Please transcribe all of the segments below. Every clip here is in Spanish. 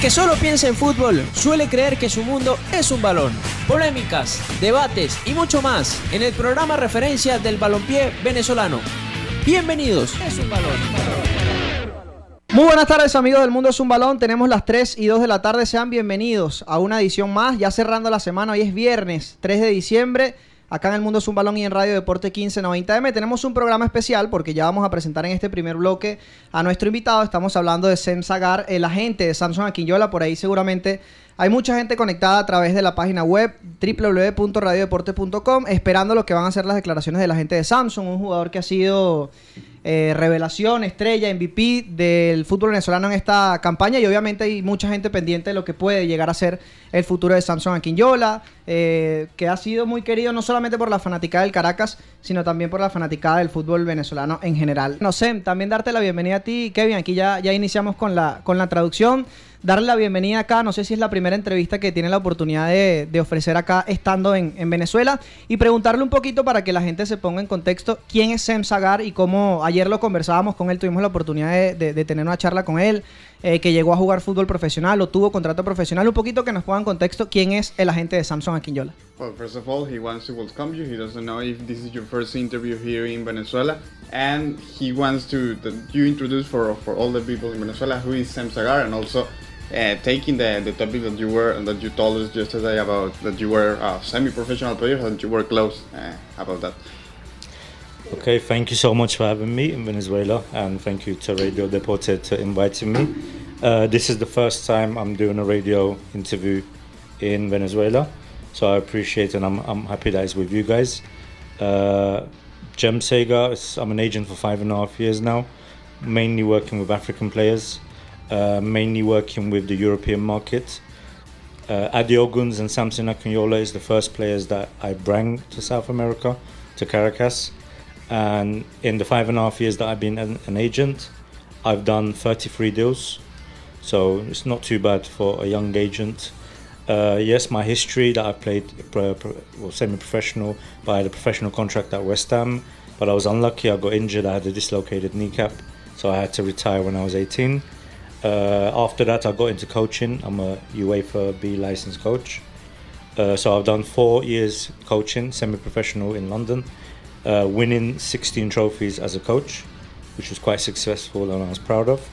que solo piensa en fútbol suele creer que su mundo es un balón. Polémicas, debates y mucho más en el programa referencia del balompié venezolano. Bienvenidos. Es un balón. Muy buenas tardes amigos del Mundo es un balón, tenemos las 3 y 2 de la tarde, sean bienvenidos a una edición más, ya cerrando la semana, hoy es viernes 3 de diciembre, acá en el Mundo es un balón y en Radio Deporte 1590M tenemos un programa especial porque ya vamos a presentar en este primer bloque a nuestro invitado, estamos hablando de Sem Sagar, el agente de Samsung Aquinyola, por ahí seguramente hay mucha gente conectada a través de la página web www.radiodeporte.com esperando lo que van a ser las declaraciones de la gente de Samsung, un jugador que ha sido eh, revelación, estrella, MVP del fútbol venezolano en esta campaña y obviamente hay mucha gente pendiente de lo que puede llegar a ser el futuro de Samson Aquinyola, eh, que ha sido muy querido no solamente por la fanática del Caracas, sino también por la fanaticada del fútbol venezolano en general. No sé, también darte la bienvenida a ti, Kevin, aquí ya, ya iniciamos con la, con la traducción darle la bienvenida acá. No sé si es la primera entrevista que tiene la oportunidad de, ofrecer acá estando en, en, Venezuela y preguntarle un poquito para que la gente se ponga en contexto quién es Sem Sagar y cómo ayer lo conversábamos con él, tuvimos la oportunidad de, de, tener una charla con él, eh, que llegó a jugar fútbol profesional o tuvo contrato profesional. Un poquito que nos ponga en contexto quién es el agente de Samsung Aquinyola. Well, first of all, he wants to welcome you. He doesn't know if this is your first interview here in Venezuela, and he wants to you introduce for for all the people in Venezuela who is Sam Sagar, and also uh, taking the, the topic that you were and that you told us yesterday about that you were a semi-professional player and you were close uh, about that. Okay, thank you so much for having me in Venezuela, and thank you to Radio Deporte for inviting me. Uh, this is the first time I'm doing a radio interview in Venezuela, so I appreciate and I'm, I'm happy that it's with you guys. Uh, Jem Sega, I'm an agent for five and a half years now, mainly working with African players, uh, mainly working with the European market. Uh, Adi Oguns and Samson Akinyola is the first players that I bring to South America, to Caracas. And in the five and a half years that I've been an, an agent, I've done 33 deals. So it's not too bad for a young agent. Uh, yes, my history that I played pro, pro, well, semi-professional, had a professional contract at West Ham. But I was unlucky. I got injured. I had a dislocated kneecap, so I had to retire when I was 18. Uh, after that, I got into coaching. I'm a UEFA B licensed coach. Uh, so I've done four years coaching, semi-professional in London, uh, winning 16 trophies as a coach, which was quite successful and I was proud of.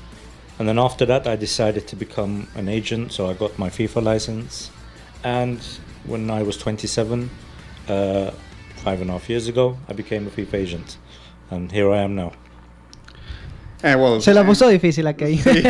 And then after that, I decided to become an agent. So I got my FIFA license, and when I was 27, uh, five and a half years ago, I became a FIFA agent, and here I am now. Eh, well, Se la eh, puso difícil aquí. Sí.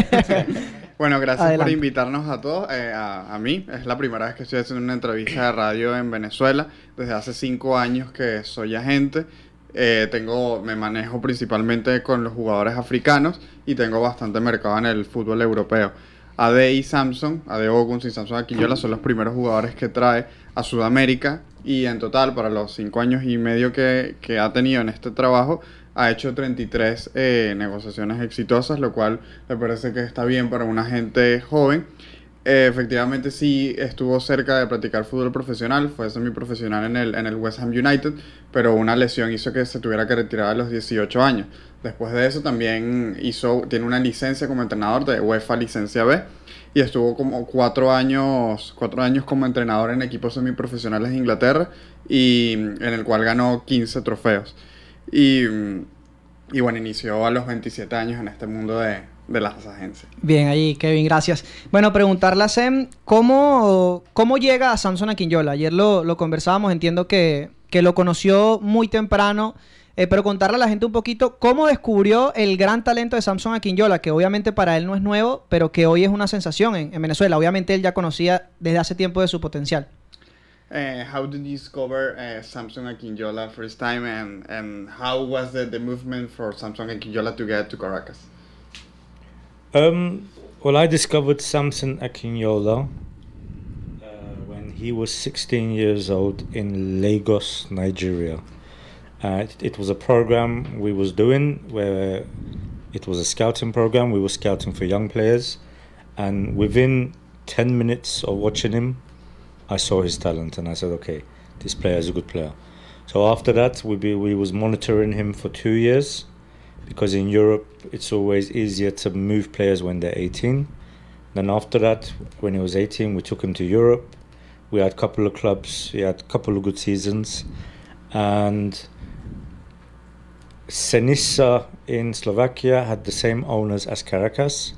bueno, gracias Adelante. por invitarnos a todos, eh, a, a mí. Es la primera vez que estoy haciendo una entrevista de radio en Venezuela. Desde hace cinco años que soy agente. Eh, tengo, me manejo principalmente con los jugadores africanos y tengo bastante mercado en el fútbol europeo. AD y Samsung, AD Oguns y Samsung Aquillola son los primeros jugadores que trae a Sudamérica y en total para los cinco años y medio que, que ha tenido en este trabajo ha hecho 33 eh, negociaciones exitosas, lo cual me parece que está bien para una gente joven. Eh, efectivamente sí estuvo cerca de practicar fútbol profesional, fue semiprofesional en el, en el West Ham United, pero una lesión hizo que se tuviera que retirar a los 18 años. Después de eso también hizo, tiene una licencia como entrenador de UEFA Licencia B y estuvo como cuatro años, cuatro años como entrenador en equipos semiprofesionales de Inglaterra y en el cual ganó 15 trofeos. Y, y bueno, inició a los 27 años en este mundo de, las agencias. Bien, ahí, Kevin, gracias. Bueno, preguntarle a Sem, ¿cómo, cómo llega a Samson Aquinyola? Ayer lo, lo conversábamos, entiendo que, que lo conoció muy temprano, eh, pero contarle a la gente un poquito cómo descubrió el gran talento de Samson Aquinyola, que obviamente para él no es nuevo, pero que hoy es una sensación en, en Venezuela. Obviamente él ya conocía desde hace tiempo de su potencial. Uh, how did you discover uh, Samsung Akinjola first time and, and how was the, the movement for Samsung Akinjola to get to Caracas? Um, well, I discovered Samson Akinyola uh, when he was 16 years old in Lagos, Nigeria. Uh, it, it was a program we was doing where it was a scouting program. We were scouting for young players, and within 10 minutes of watching him, I saw his talent, and I said, "Okay, this player is a good player." So after that, we be, we was monitoring him for two years, because in Europe it's always easier to move players when they're 18. Then after that, when he was 18, we took him to Europe. We had a couple of clubs. We had a couple of good seasons, and Senissa in Slovakia had the same owners as Caracas.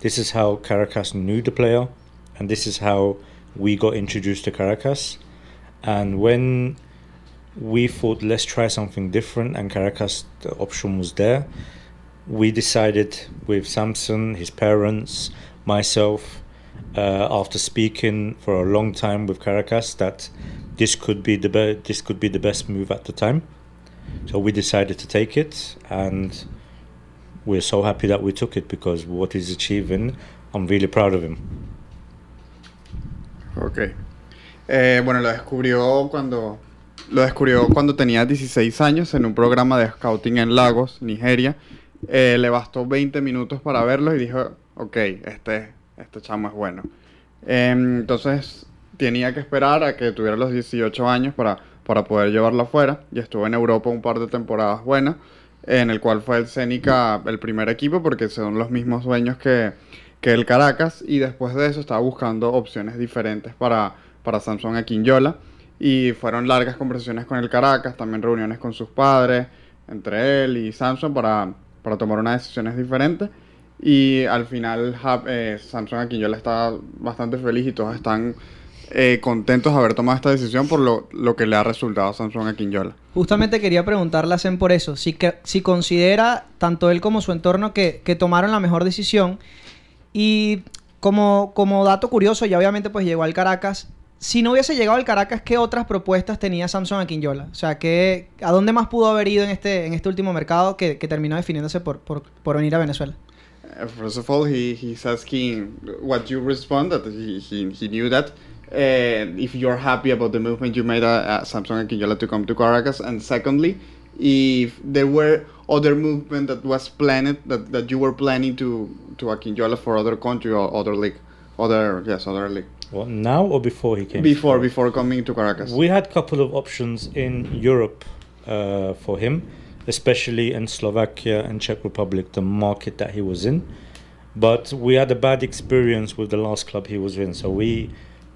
This is how Caracas knew the player, and this is how we got introduced to Caracas. And when we thought, let's try something different, and Caracas, the option was there, we decided with Samson, his parents, myself, uh, after speaking for a long time with Caracas, that this could be the be- this could be the best move at the time. So we decided to take it, and we're so happy that we took it because what he's achieving, I'm really proud of him. Ok. Eh, bueno, lo descubrió cuando lo descubrió cuando tenía 16 años en un programa de scouting en Lagos, Nigeria. Eh, le bastó 20 minutos para verlo y dijo, ok, este, este chamo es bueno. Em, entonces tenía que esperar a que tuviera los 18 años para, para poder llevarlo afuera y estuvo en Europa un par de temporadas buenas, en el cual fue el Senica el primer equipo porque son los mismos dueños que, que el Caracas y después de eso estaba buscando opciones diferentes para, para Samsung Aquinyola y fueron largas conversaciones con el Caracas, también reuniones con sus padres, entre él y Samsung para, para tomar unas decisiones diferentes y al final eh, Samsung Aquinyola está bastante feliz y todos están eh, contentos de haber tomado esta decisión por lo, lo que le ha resultado a Samsung Aquinyola. Justamente quería preguntarle a Zen por eso, si, que, si considera tanto él como su entorno que, que tomaron la mejor decisión y como, como dato curioso, ya obviamente pues llegó al Caracas, si no hubiese llegado al Caracas, ¿qué otras propuestas tenía Samsung a Quinyola? O sea, ¿qué, ¿a dónde más pudo haber ido en este, en este último mercado que, que terminó definiéndose por, por, por venir a Venezuela? Uh, First of all, he, he's asking what you respond that he, he, he knew that. Uh, if you're happy about the movement you made at, at Samsung and Quinyola to come to Caracas, and secondly, if there were other movement that was planned that, that you were planning to to Aquinyola for other country or other league, other yes other league Well, now or before he came? before before coming to Caracas. We had a couple of options in Europe uh, for him, especially in Slovakia and Czech Republic, the market that he was in. But we had a bad experience with the last club he was in, so we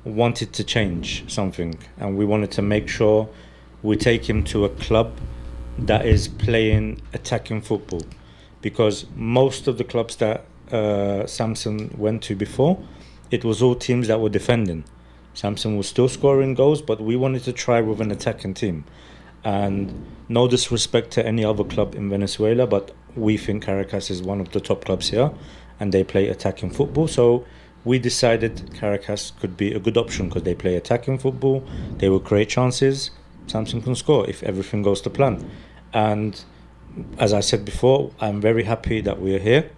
wanted to change something, and we wanted to make sure we take him to a club that is playing attacking football, because most of the clubs that uh, Samson went to before, it was all teams that were defending. Samson was still scoring goals, but we wanted to try with an attacking team. And no disrespect to any other club in Venezuela, but we think Caracas is one of the top clubs here, and they play attacking football. So we decided Caracas could be a good option because they play attacking football, they will create chances. Samson can score if everything goes to plan. And as I said before, I'm very happy that we're here.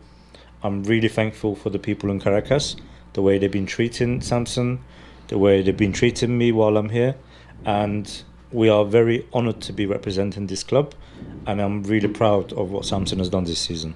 I'm really thankful for the people in Caracas, the way they've been treating Samson, the way they've been treating me while I'm here, and we are very honoured to be representing this club, and I'm really proud of what Samson has done this season.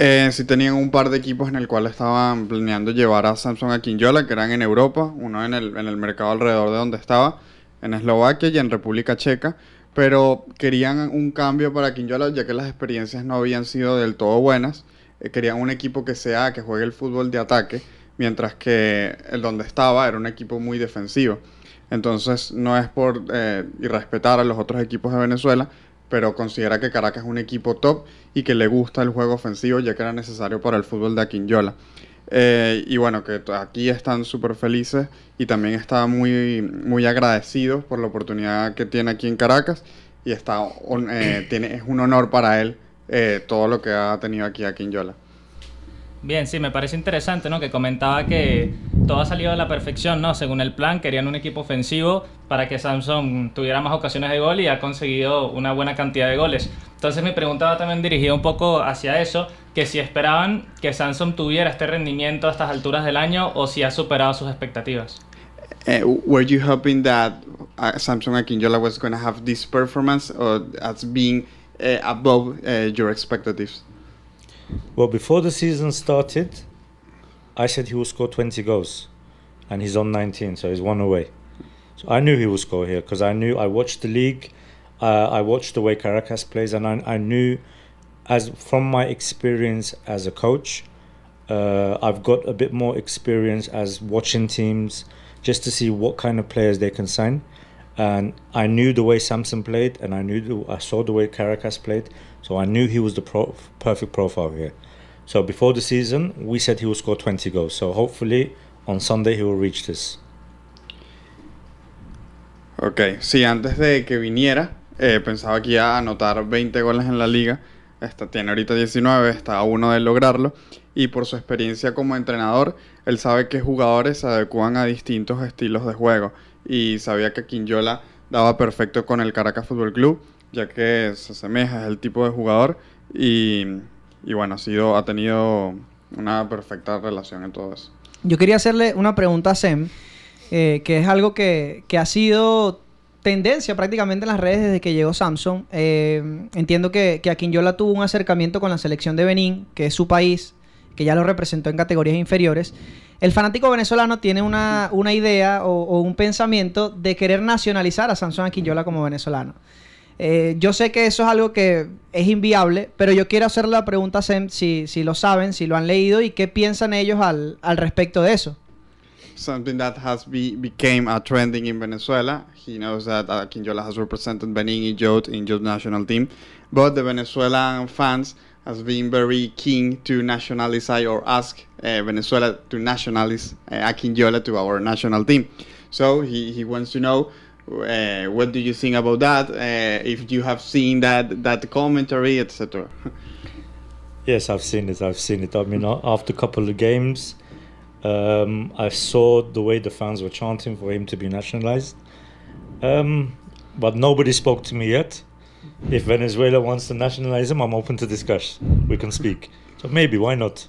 Eh, sí tenían un par de equipos en el cual estaban planeando llevar a Samsung a Quinyola, que eran en Europa, uno en el, en el mercado alrededor de donde estaba, en Eslovaquia y en República Checa, pero querían un cambio para Quinyola ya que las experiencias no habían sido del todo buenas. Eh, querían un equipo que sea, que juegue el fútbol de ataque, mientras que el donde estaba era un equipo muy defensivo. Entonces no es por eh, irrespetar a los otros equipos de Venezuela, pero considera que Caracas es un equipo top y que le gusta el juego ofensivo ya que era necesario para el fútbol de Aquinyola. Eh, y bueno, que aquí están súper felices y también está muy, muy agradecidos por la oportunidad que tiene aquí en Caracas y está, eh, tiene, es un honor para él eh, todo lo que ha tenido aquí a Quinyola. Bien, sí, me parece interesante, ¿no? Que comentaba que todo ha salido a la perfección, ¿no? Según el plan, querían un equipo ofensivo para que Samsung tuviera más ocasiones de gol y ha conseguido una buena cantidad de goles. Entonces mi pregunta va también dirigida un poco hacia eso, que si esperaban que Samsung tuviera este rendimiento a estas alturas del año o si ha superado sus expectativas. Uh, were you hoping that uh, Samsung Aquinyola was going to have this performance or as being uh, above uh, your expectations? Well, before the season started, I said he will score 20 goals, and he's on 19, so he's one away. So I knew he would score here because I knew I watched the league, uh, I watched the way Caracas plays, and I, I knew, as from my experience as a coach, Uh, I've got a bit more experience as watching teams just to see what kind of players they can sign. And I knew the way Samson played, and I knew the, I saw the way Caracas played, so I knew he was the pro- perfect profile here. So before the season, we said he will score 20 goals. So hopefully on Sunday he will reach this. Ok, sí, antes de que viniera, eh, pensaba que iba a anotar 20 goles en la liga. Esta, tiene ahorita 19, está a uno de lograrlo. Y por su experiencia como entrenador, él sabe que jugadores se adecuan a distintos estilos de juego. Y sabía que Quinyola daba perfecto con el Caracas Fútbol Club, ya que se asemeja, es el tipo de jugador. Y, y bueno, ha, sido, ha tenido una perfecta relación en todo eso. Yo quería hacerle una pregunta a Sem, eh, que es algo que, que ha sido tendencia prácticamente en las redes desde que llegó Samsung. Eh, entiendo que, que Aquinyola tuvo un acercamiento con la selección de Benín, que es su país, que ya lo representó en categorías inferiores. El fanático venezolano tiene una, una idea o, un pensamiento de querer nacionalizar a Samson Aquinyola como venezolano. Eh, yo sé que eso es algo que es inviable, pero yo quiero hacerle la pregunta a Sem si, si lo saben, si lo han leído y qué piensan ellos al, al respecto de eso. something that has be, became a trending in Venezuela. He knows that uh, Quinjola has represented Benin in youth in youth national team, but the Venezuelan fans has been very keen to nationalize or ask uh, Venezuela to nationalize uh, Quinjola to our national team. So he, he wants to know uh, what do you think about that? Uh, if you have seen that that commentary, etc. yes, I've seen it. I've seen it. I mean, after a couple of games. Um, I saw the way the fans were chanting for him to be nationalized. Um, but nobody spoke to me yet. If Venezuela wants to nationalize him, I'm open to discuss. We can speak. So maybe, why not?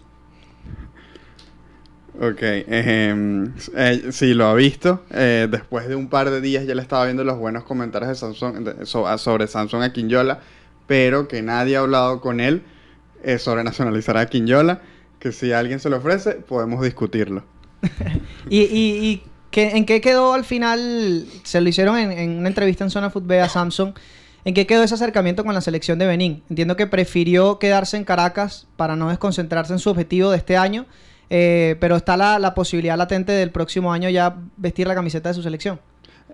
Ok, eh, sí, lo ha visto. Eh, después de un par de días ya le estaba viendo los buenos comentarios de Samsung, sobre Samsung a Quinyola, pero que nadie ha hablado con él sobre nacionalizar a Quinyola que si alguien se lo ofrece, podemos discutirlo. ¿Y, y, y ¿qué, en qué quedó al final? Se lo hicieron en, una entrevista en Zona Football a Samsung. ¿En qué quedó ese acercamiento con la selección de Benín? Entiendo que prefirió quedarse en Caracas para no desconcentrarse en su objetivo de este año, eh, pero está la, la, posibilidad latente del próximo año ya vestir la camiseta de su selección.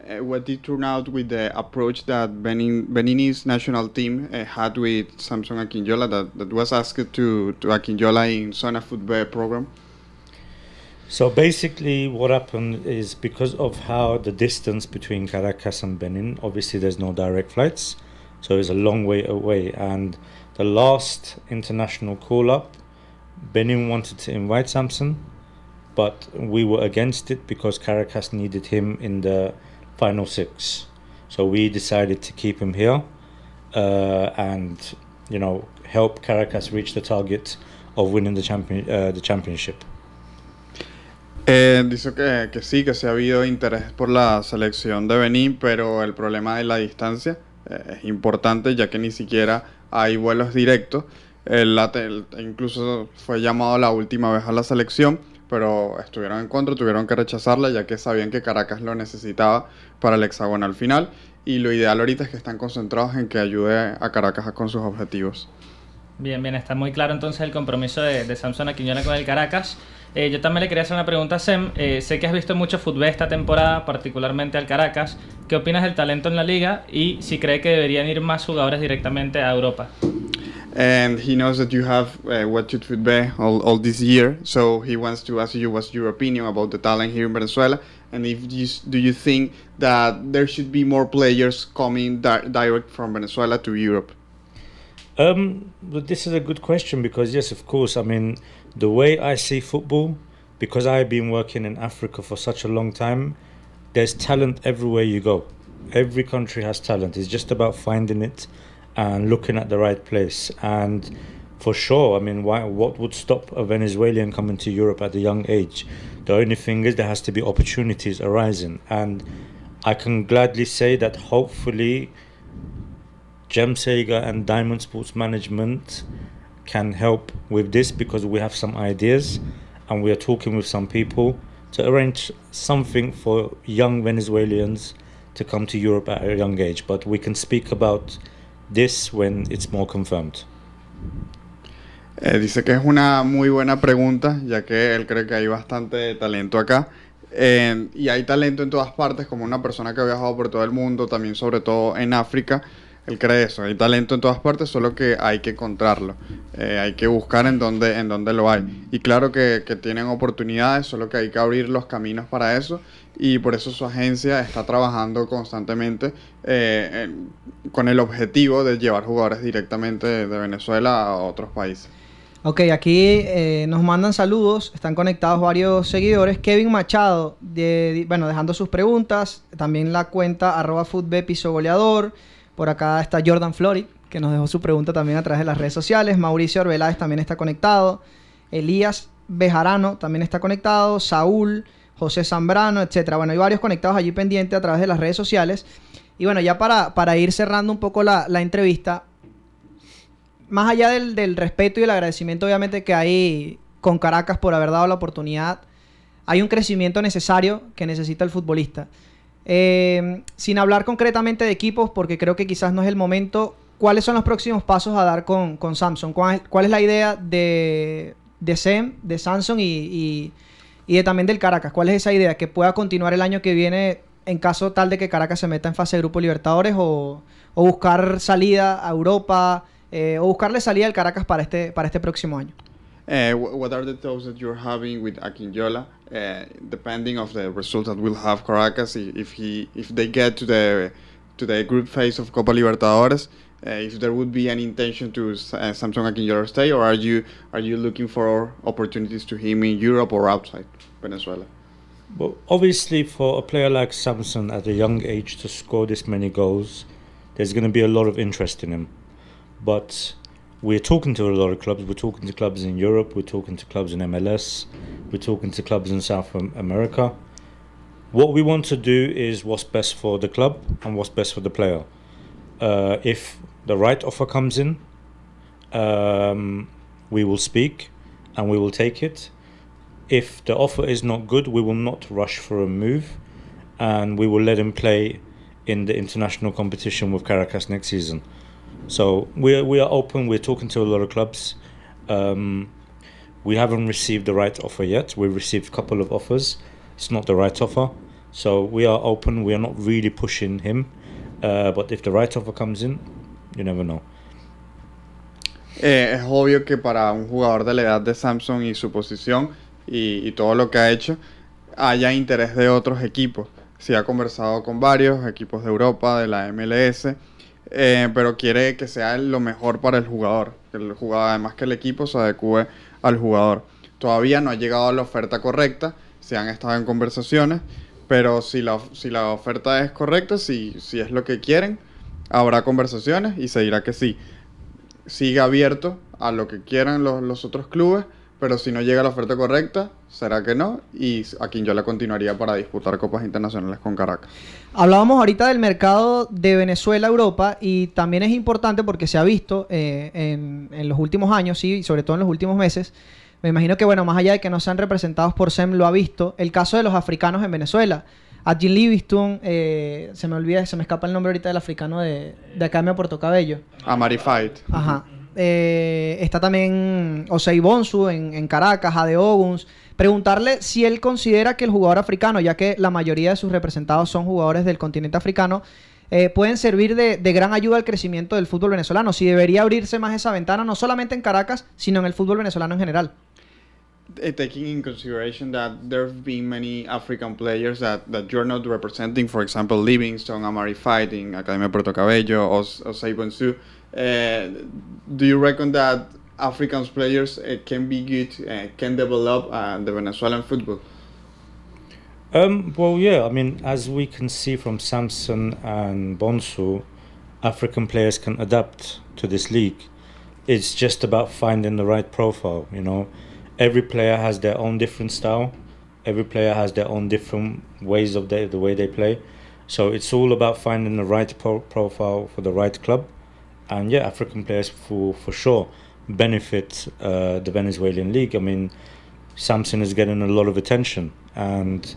Uh, what did turn out with the approach that Benin, Beninese national team uh, had with Samson Akinjola that, that was asked to, to Akinjola in Zona Football program? So basically, what happened is because of how the distance between Caracas and Benin, obviously there's no direct flights, so it's a long way away. And the last international call up, Benin wanted to invite Samson, but we were against it because Caracas needed him in the final six. So we decided to keep him here uh, and, you know, help Caracas reach the target of winning the, champion, uh, the championship. Eh, dice que, que, sí, que se ha habido interés por la selección de Benín, pero el problema de la distancia eh, es importante ya que ni siquiera hay vuelos directos. El, el, incluso fue llamado la última vez a la selección pero estuvieron en contra, tuvieron que rechazarla ya que sabían que Caracas lo necesitaba para el hexagonal final y lo ideal ahorita es que están concentrados en que ayude a Caracas con sus objetivos. Bien, bien, está muy claro entonces el compromiso de, de Samson Aquinola con el Caracas. Eh, yo también le quería hacer una pregunta a Sem. Eh, sé que has visto mucho fútbol esta temporada, particularmente al Caracas. ¿Qué opinas del talento en la liga y si cree que deberían ir más jugadores directamente a Europa? And he knows that you have uh, watched football all, all this year, so he wants to ask you what's your opinion about the talent here in Venezuela, and if you, do you think that there should be more players coming di direct from Venezuela to Europe? Um, but this is a good question because yes, of course. I mean, the way I see football, because I've been working in Africa for such a long time, there's talent everywhere you go. Every country has talent. It's just about finding it and looking at the right place. And for sure, I mean, why, what would stop a Venezuelan coming to Europe at a young age? The only thing is there has to be opportunities arising. And I can gladly say that hopefully Gem Sega and Diamond Sports Management can help with this because we have some ideas and we are talking with some people to arrange something for young Venezuelans to come to Europe at a young age. But we can speak about this when it's more confirmed. Eh, dice que es una muy buena pregunta, ya que él cree que hay bastante talento acá. Eh, y hay talento en todas partes, como una persona que ha viajado por todo el mundo, también sobre todo en África. Él cree eso, hay talento en todas partes, solo que hay que encontrarlo. Eh, hay que buscar en dónde, en dónde lo hay. Y claro que, tienen oportunidades, solo que hay que abrir los caminos para eso. Y por eso su agencia está trabajando constantemente eh, con el objetivo de llevar jugadores directamente de Venezuela a otros países. Ok, aquí eh, nos mandan saludos, están conectados varios seguidores. Kevin Machado, bueno, dejando sus preguntas. También la cuenta arroba goleador. Por acá está Jordan Florid, que nos dejó su pregunta también a través de las redes sociales. Mauricio Arbeláez también está conectado. Elías Bejarano también está conectado. Saúl, José Zambrano, etcétera. Bueno, hay varios conectados allí pendientes a través de las redes sociales. Y bueno, ya para, para ir cerrando un poco la, la entrevista, más allá del, del respeto y el agradecimiento obviamente que hay con Caracas por haber dado la oportunidad, hay un crecimiento necesario que necesita el futbolista. Eh, sin hablar concretamente de equipos, porque creo que quizás no es el momento, ¿cuáles son los próximos pasos a dar con, con Samsung? ¿Cuál, es la idea de, de SEM, de Samsung y, y- y de, también del Caracas? ¿Cuál es esa idea? ¿Que pueda continuar el año que viene en caso tal de que Caracas se meta en fase de Grupo Libertadores o, o buscar salida a Europa eh, o buscarle salida al Caracas para este, para este próximo año? Uh, what are the talks that you're having with Akinjola, uh, depending of the result that we'll have Caracas, if he, if they get to the to the group phase of Copa Libertadores, uh, if there would be any intention to uh, Samsung Akinjola stay, or are you are you looking for opportunities to him in Europe or outside Venezuela? Well, obviously, for a player like Samson at a young age to score this many goals, there's going to be a lot of interest in him. But we're talking to a lot of clubs. We're talking to clubs in Europe. We're talking to clubs in MLS. We're talking to clubs in South America. What we want to do is what's best for the club and what's best for the player. Uh, if the right offer comes in, um, we will speak and we will take it if the offer is not good, we will not rush for a move, and we will let him play in the international competition with Caracas next season. So we are, we are open. We're talking to a lot of clubs. Um, we haven't received the right offer yet. We've received a couple of offers. It's not the right offer, so we are open. We are not really pushing him, uh, but if the right offer comes in, you never know. Eh, es obvio que para un jugador de la edad de Samsung y su posición y, y todo lo que ha hecho, haya interés de otros equipos. Se ha conversado con varios equipos de Europa, de la MLS, eh, pero quiere que sea lo mejor para el jugador. El jugador, además que el equipo se adecue al jugador. Todavía no ha llegado a la oferta correcta, se han estado en conversaciones, pero si la, si la oferta es correcta, si, si es lo que quieren, habrá conversaciones y se dirá que sí sigue abierto a lo que quieran los, los otros clubes, pero si no llega la oferta correcta, será que no, y a quien yo la continuaría para disputar copas internacionales con Caracas. Hablábamos ahorita del mercado de Venezuela-Europa y también es importante porque se ha visto eh, en, en los últimos años, sí, y sobre todo en los últimos meses. Me imagino que, bueno, más allá de que no sean representados por SEM, lo ha visto. El caso de los africanos en Venezuela. Adjin Livingston, eh, se me olvida, se me escapa el nombre ahorita del africano de, de Academia Puerto Cabello. A Marifight. Ajá. Eh, está también Osei Bonsu en, Caracas, Ade Oguns. Preguntarle si él considera que el jugador africano, ya que la mayoría de sus representados son jugadores del continente africano, eh, pueden servir de, de gran ayuda al crecimiento del fútbol venezolano. Si debería abrirse más esa ventana, no solamente en Caracas, sino en el fútbol venezolano en general. Uh, taking in consideration that there have been many African players that, that you're not representing, for example, Livingston, Amari Fighting, Academia Puerto Cabello, or, or Sabonsu, uh, do you reckon that African players uh, can be good, uh, can develop the Venezuelan football? Um, well, yeah, I mean, as we can see from Samson and Bonsu, African players can adapt to this league. It's just about finding the right profile, you know. Every player has their own different style. Every player has their own different ways of the, the way they play. So it's all about finding the right pro- profile for the right club. And yeah, African players for, for sure benefit uh, the Venezuelan league. I mean, Samson is getting a lot of attention and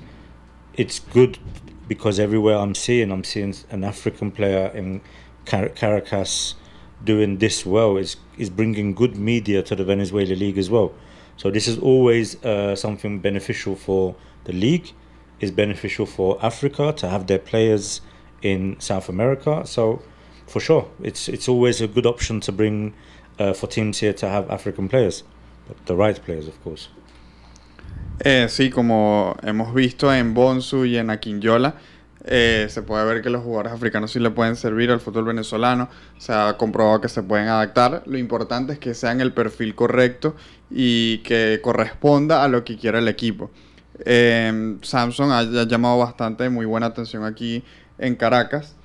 it's good because everywhere I'm seeing, I'm seeing an African player in Car- Caracas doing this well. It's is bringing good media to the Venezuela league as well. So this is always uh, something beneficial for the league. Is beneficial for Africa to have their players in South America. So for sure, it's it's always a good option to bring uh, for teams here to have African players, but the right players, of course. Eh, sí, como hemos visto en Bonsu y en Aquinyola, eh, se puede ver que los jugadores africanos sí le pueden servir al fútbol venezolano. Se ha comprobado que se pueden adaptar. Lo importante es que sean el perfil correcto y que corresponda a lo que quiera el equipo. Eh, Samsung ha, llamado bastante muy buena atención aquí en Caracas.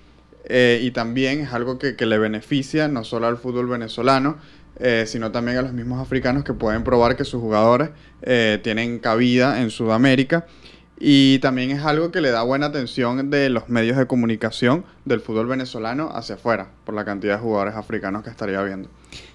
Eh, y también es algo que, le beneficia no solo al fútbol venezolano, eh, sino también a los mismos africanos que pueden probar que sus jugadores tienen cabida en Sudamérica. Y también es algo que le da buena atención de los medios de comunicación del fútbol venezolano hacia afuera, por la cantidad de jugadores africanos que estaría viendo.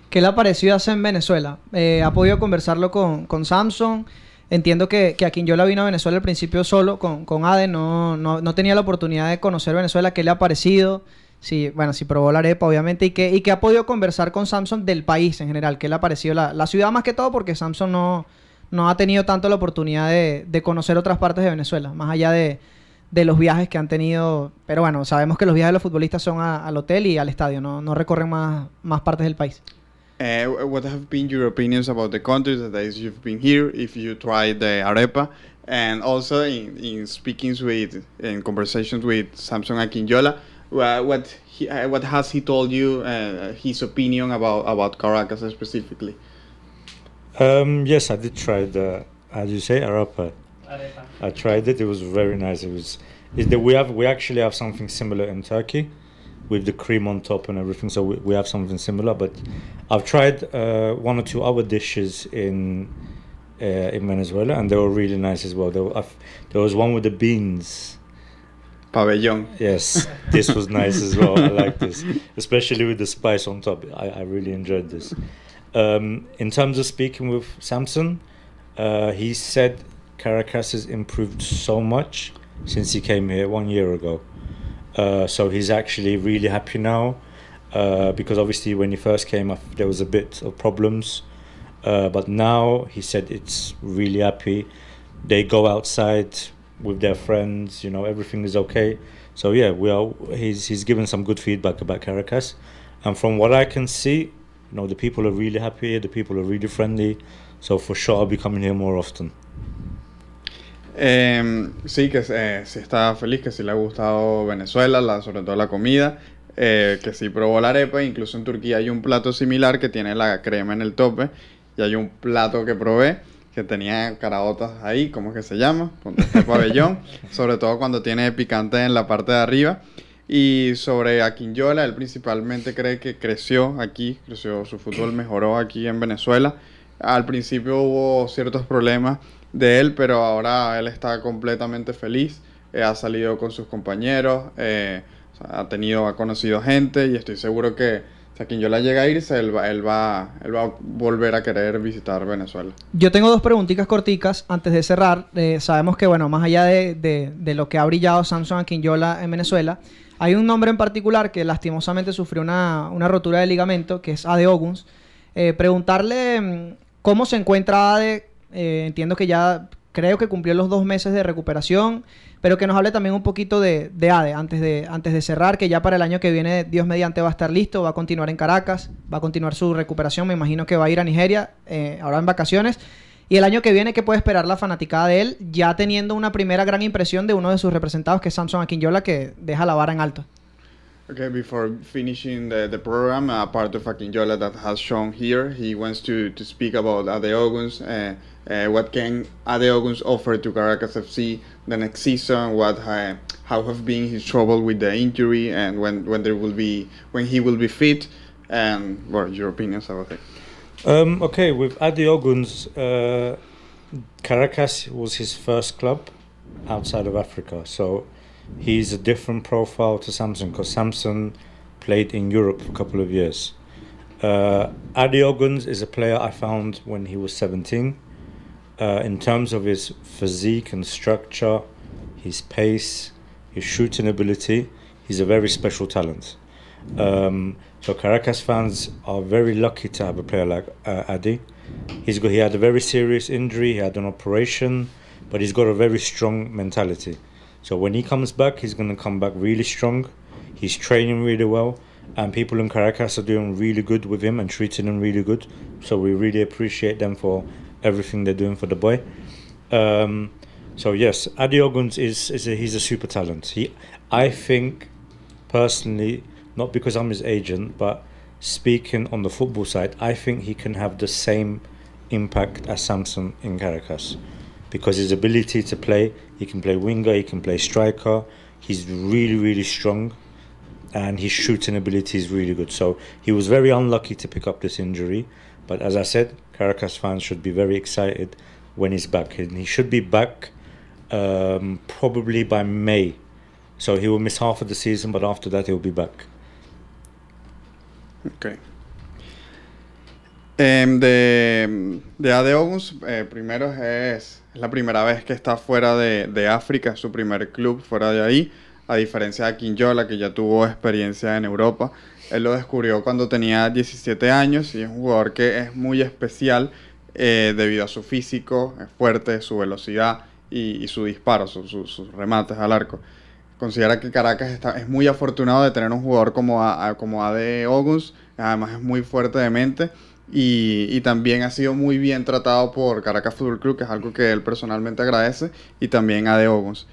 ¿Qué le ha parecido hacer en Venezuela? ¿Ha podido conversarlo con, con Samsung? Entiendo que, que a quien yo la vino a Venezuela al principio solo, con, con Ade, no, no, no, tenía la oportunidad de conocer Venezuela. ¿Qué le ha parecido? Sí, bueno, si probó la arepa, obviamente, y que, y que ha podido conversar con Samsung del país en general. ¿Qué le ha parecido la, la ciudad más que todo? Porque Samsung no, no ha tenido tanto la oportunidad de, de conocer otras partes de Venezuela, más allá de, de, los viajes que han tenido. Pero bueno, sabemos que los viajes de los futbolistas son a, al hotel y al estadio, no, no recorren más, más partes del país. Uh, what have been your opinions about the countries that you've been here, if you tried the arepa, and also in, in speakings with, in conversations with Samson Akinjola, uh, what he, uh, what has he told you, uh, his opinion about, about Caracas specifically? Um, yes, I did try the, how do you say, arepa? Arepa. I tried it, it was very nice. It was, is that we have, we actually have something similar in Turkey with the cream on top and everything. So we, we have something similar. But I've tried uh, one or two other dishes in uh, in Venezuela, and they were really nice as well. There, were, there was one with the beans. Pabellon. Yes, this was nice as well. I like this, especially with the spice on top. I, I really enjoyed this. Um, in terms of speaking with Samson, uh, he said Caracas has improved so much since he came here one year ago. Uh, so he's actually really happy now uh, because obviously when he first came up there was a bit of problems. Uh, but now he said it's really happy. They go outside with their friends you know everything is okay. So yeah we are he's he's given some good feedback about Caracas. And from what I can see you know the people are really happy the people are really friendly so for sure I'll be coming here more often Eh, sí, que eh, sí está feliz, que sí le ha gustado Venezuela, la, sobre todo la comida, eh, que sí probó la arepa, incluso en Turquía hay un plato similar que tiene la crema en el tope, y hay un plato que probé que tenía caraotas ahí, ¿cómo es que se llama? Con este pabellón, sobre todo cuando tiene picante en la parte de arriba. Y sobre Aquinyola, él principalmente cree que creció aquí, creció su fútbol, mejoró aquí en Venezuela. Al principio hubo ciertos problemas de él, pero ahora él está completamente feliz. Eh, ha salido con sus compañeros, eh, ha tenido, ha conocido gente y estoy seguro que si a quien yo la llega a irse, él va, él va, él va a volver a querer visitar Venezuela. Yo tengo dos preguntitas corticas antes de cerrar. Eh, sabemos que, bueno, más allá de, de, de, lo que ha brillado Samson Aquinyola en Venezuela, hay un nombre en particular que lastimosamente sufrió una, una rotura de ligamento, que es Ade Oguns. preguntarle cómo se encuentra Ade eh, entiendo que ya creo que cumplió los dos meses de recuperación, pero que nos hable también un poquito de, de, ADE antes de, antes de cerrar, que ya para el año que viene, Dios mediante, va a estar listo, va a continuar en Caracas, va a continuar su recuperación, me imagino que va a ir a Nigeria, eh, ahora en vacaciones. Y el año que viene, ¿qué puede esperar la fanaticada de él? Ya teniendo una primera gran impresión de uno de sus representados, que es Samson Aquinyola, que deja la vara en alto. Okay, before finishing the, the program, a part of Akinjola that has shown here, he wants to, to speak about Adeoguns, uh, uh, what can Adeoguns offer to Caracas FC the next season, what uh, how have been his trouble with the injury, and when, when there will be when he will be fit, and what your opinions about it. Um, okay, with Adeoguns, uh, Caracas was his first club outside of Africa, so he's a different profile to Samson because Samson played in Europe for a couple of years. Uh, Adi Oguns is a player I found when he was 17. Uh, in terms of his physique and structure, his pace, his shooting ability, he's a very special talent. Um, so Caracas fans are very lucky to have a player like uh, Adi. He's got, he had a very serious injury. He had an operation, but he's got a very strong mentality. So when he comes back, he's going to come back really strong. He's training really well, and people in Caracas are doing really good with him and treating him really good. So we really appreciate them for everything they're doing for the boy. Um, so yes, Adi Oguns is, is a, he's a super talent. He, I think, personally, not because I'm his agent, but speaking on the football side, I think he can have the same impact as Samson in Caracas because his ability to play, he can play winger, he can play striker. He's really, really strong, and his shooting ability is really good. So he was very unlucky to pick up this injury, but as I said, Caracas fans should be very excited when he's back, and he should be back um, probably by May. So he will miss half of the season, but after that he'll be back. Ok. Em, de, de Ade Oguns, eh, primero es, es la primera vez que está fuera de, de África, es su primer club fuera de ahí, a diferencia de Quinjola, que ya tuvo experiencia en Europa. Él lo descubrió cuando tenía 17 años y es un jugador que es muy especial eh, debido a su físico, es fuerte, su velocidad y, y su disparo, su- su- sus remates al arco. Considera que Caracas está, es muy afortunado de tener un jugador como, a, a- como AD Oguns, además es muy fuerte de mente y, y también ha sido muy bien tratado por Caracas Fútbol Club, que es algo que él personalmente agradece, y también AD Oguns.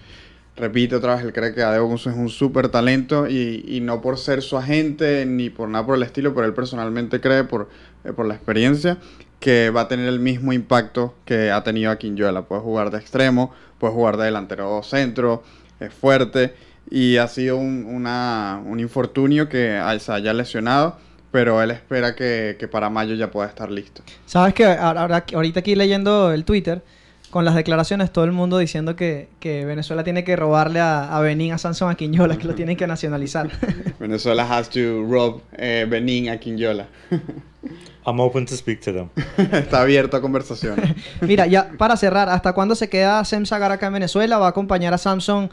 Repito otra vez, él cree que AD Oguns es un súper talento y, y no por ser su agente ni por nada por el estilo, pero él personalmente cree por, eh, por la experiencia que va a tener el mismo impacto que ha tenido aquí en Yola. Puede jugar de extremo, puede jugar de delantero centro, es fuerte y ha sido un, una- un infortunio que se haya lesionado, pero él espera que, que para mayo ya pueda estar listo. Sabes que ahorita aquí leyendo el Twitter, con las declaraciones, todo el mundo diciendo que, que Venezuela tiene que robarle a, a Benín, a Samson, a Quiñola, que lo tienen que nacionalizar. Venezuela has to rob eh, Benin a Quinyola. I'm open to speak to them. Está abierto a conversaciones. Mira, ya para cerrar, ¿hasta cuándo se queda Sem Sagar acá en Venezuela? ¿Va a acompañar a Samson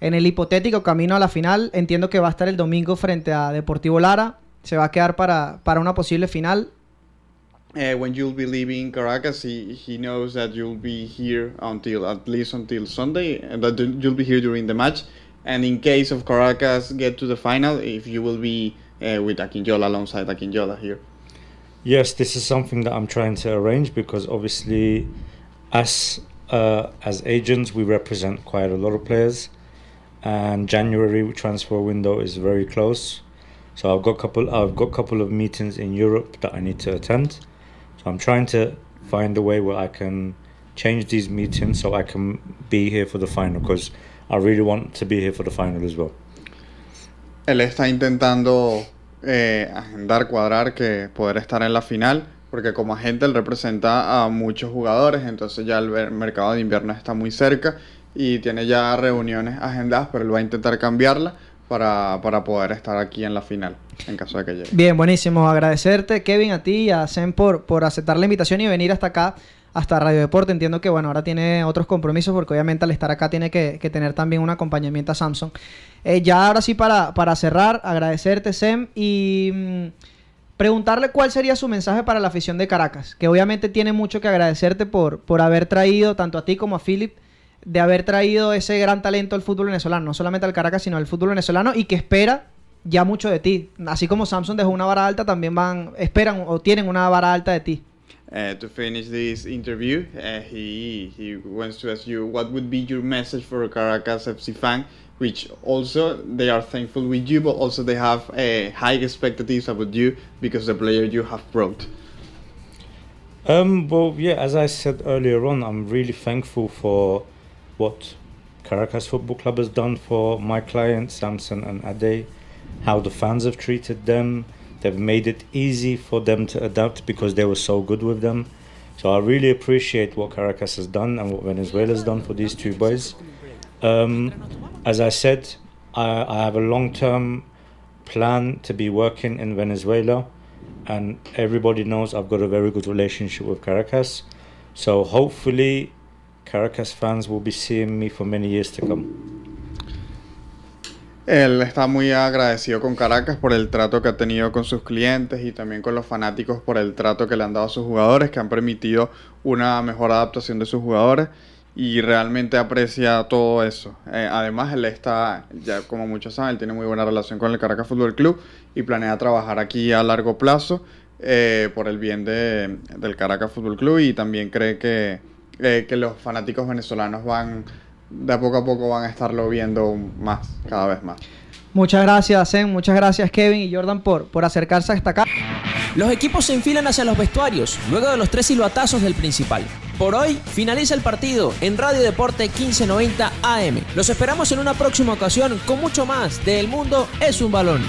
en el hipotético camino a la final? Entiendo que va a estar el domingo frente a Deportivo Lara. Se va a quedar para, para una posible final. uh, when you'll be leaving Caracas, he, he knows that you'll be here until at least until Sunday, and that you'll be here during the match. And in case of Caracas get to the final, if you will be uh, with Akinjola alongside Akinjola here. Yes, this is something that I'm trying to arrange because obviously, as uh, as agents, we represent quite a lot of players, and January transfer window is very close. So I've got couple I've got couple of meetings in Europe that I need to attend. So I'm trying to find a way where I can change these meetings so I can be here for the final because I really want to be here for the final as well. Él está intentando eh, agendar, cuadrar que poder estar en la final, porque como agente él representa a muchos jugadores, entonces ya el mercado de invierno está muy cerca y tiene ya reuniones agendadas, pero él va a intentar cambiarla para, para poder estar aquí en la final, en caso de que llegue. Bien, buenísimo. Agradecerte, Kevin, a ti y a Sem por, por aceptar la invitación y venir hasta acá, hasta Radio Deporte. Entiendo que, bueno, ahora tiene otros compromisos porque obviamente al estar acá tiene que, tener también un acompañamiento a Samsung. Eh, ya ahora sí, para, para cerrar, agradecerte, Sem, y mm, preguntarle cuál sería su mensaje para la afición de Caracas, que obviamente tiene mucho que agradecerte por, por haber traído, tanto a ti como a Philip, de haber traído ese gran talento al fútbol venezolano, no solamente al Caracas, sino al fútbol venezolano, y que espera ya mucho de ti. Así como Samsung dejó una vara alta, también van, esperan o tienen una vara alta de ti. Uh, to finish this interview, uh, he he wants to ask you what would be your message for Caracas FC fan, which also they are thankful with you, but also they have uh, high expectations about you because the player you have brought. Um, well, yeah, as I said earlier on, I'm really thankful for what Caracas Football Club has done for my clients, Samson and Ade, how the fans have treated them. They've made it easy for them to adapt because they were so good with them. So I really appreciate what Caracas has done and what Venezuela has done for these two boys. Um, as I said, I, I have a long term plan to be working in Venezuela, and everybody knows I've got a very good relationship with Caracas. So hopefully, Caracas fans will be seeing me for many years to come. Él está muy agradecido con Caracas por el trato que ha tenido con sus clientes y también con los fanáticos por el trato que le han dado a sus jugadores, que han permitido una mejor adaptación de sus jugadores y realmente aprecia todo eso. Eh, además, él está, ya como muchos saben, él tiene muy buena relación con el Caracas Fútbol Club y planea trabajar aquí a largo plazo eh, por el bien de, del Caracas Fútbol Club y también cree que, eh, que los fanáticos venezolanos van de poco a poco van a estarlo viendo más, cada vez más. Muchas gracias, Zen. Muchas gracias, Kevin y Jordan, por, por acercarse hasta acá. Los equipos se enfilan hacia los vestuarios, luego de los tres silbatazos del principal. Por hoy finaliza el partido en Radio Deporte 1590 AM. Los esperamos en una próxima ocasión con mucho más de El Mundo es un balón.